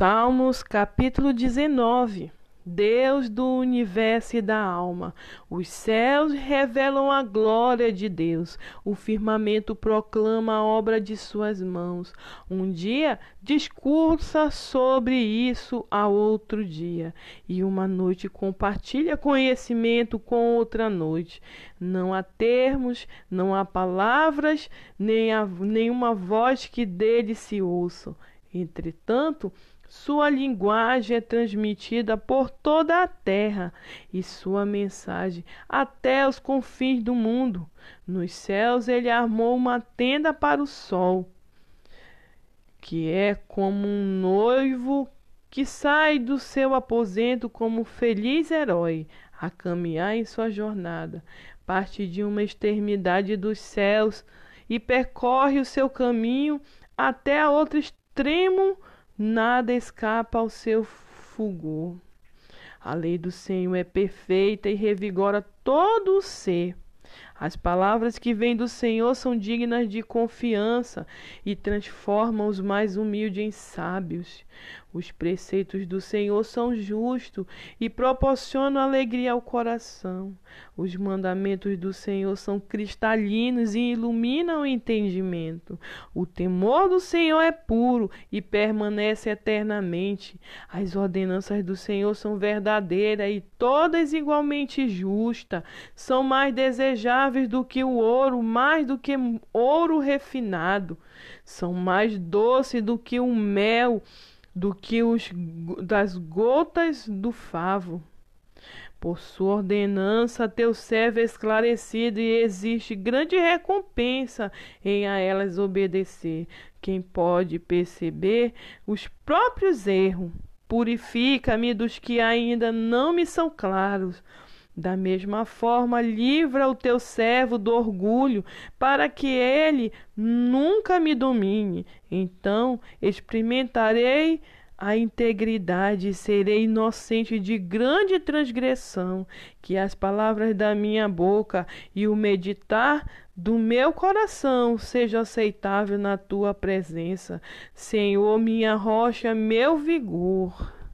Salmos capítulo 19 Deus do universo e da alma. Os céus revelam a glória de Deus. O firmamento proclama a obra de suas mãos. Um dia discursa sobre isso a outro dia, e uma noite compartilha conhecimento com outra noite. Não há termos, não há palavras, nem há nenhuma voz que dele se ouça. Entretanto, sua linguagem é transmitida por toda a terra e sua mensagem até os confins do mundo. Nos céus ele armou uma tenda para o sol, que é como um noivo que sai do seu aposento como feliz herói a caminhar em sua jornada, parte de uma extremidade dos céus e percorre o seu caminho até a outro extremo nada escapa ao seu fulgor. A lei do Senhor é perfeita e revigora todo o ser. As palavras que vêm do Senhor são dignas de confiança e transformam os mais humildes em sábios. Os preceitos do Senhor são justos e proporcionam alegria ao coração. Os mandamentos do Senhor são cristalinos e iluminam o entendimento. O temor do Senhor é puro e permanece eternamente. As ordenanças do Senhor são verdadeiras e todas igualmente justas. São mais desejáveis do que o ouro, mais do que ouro refinado. São mais doces do que o mel do que os das gotas do favo. Por sua ordenança, teu servo é esclarecido e existe grande recompensa em a elas obedecer. Quem pode perceber os próprios erros, purifica-me dos que ainda não me são claros. Da mesma forma, livra o teu servo do orgulho, para que ele nunca me domine. Então experimentarei a integridade e serei inocente de grande transgressão. Que as palavras da minha boca e o meditar do meu coração seja aceitável na tua presença, Senhor, minha rocha, meu vigor.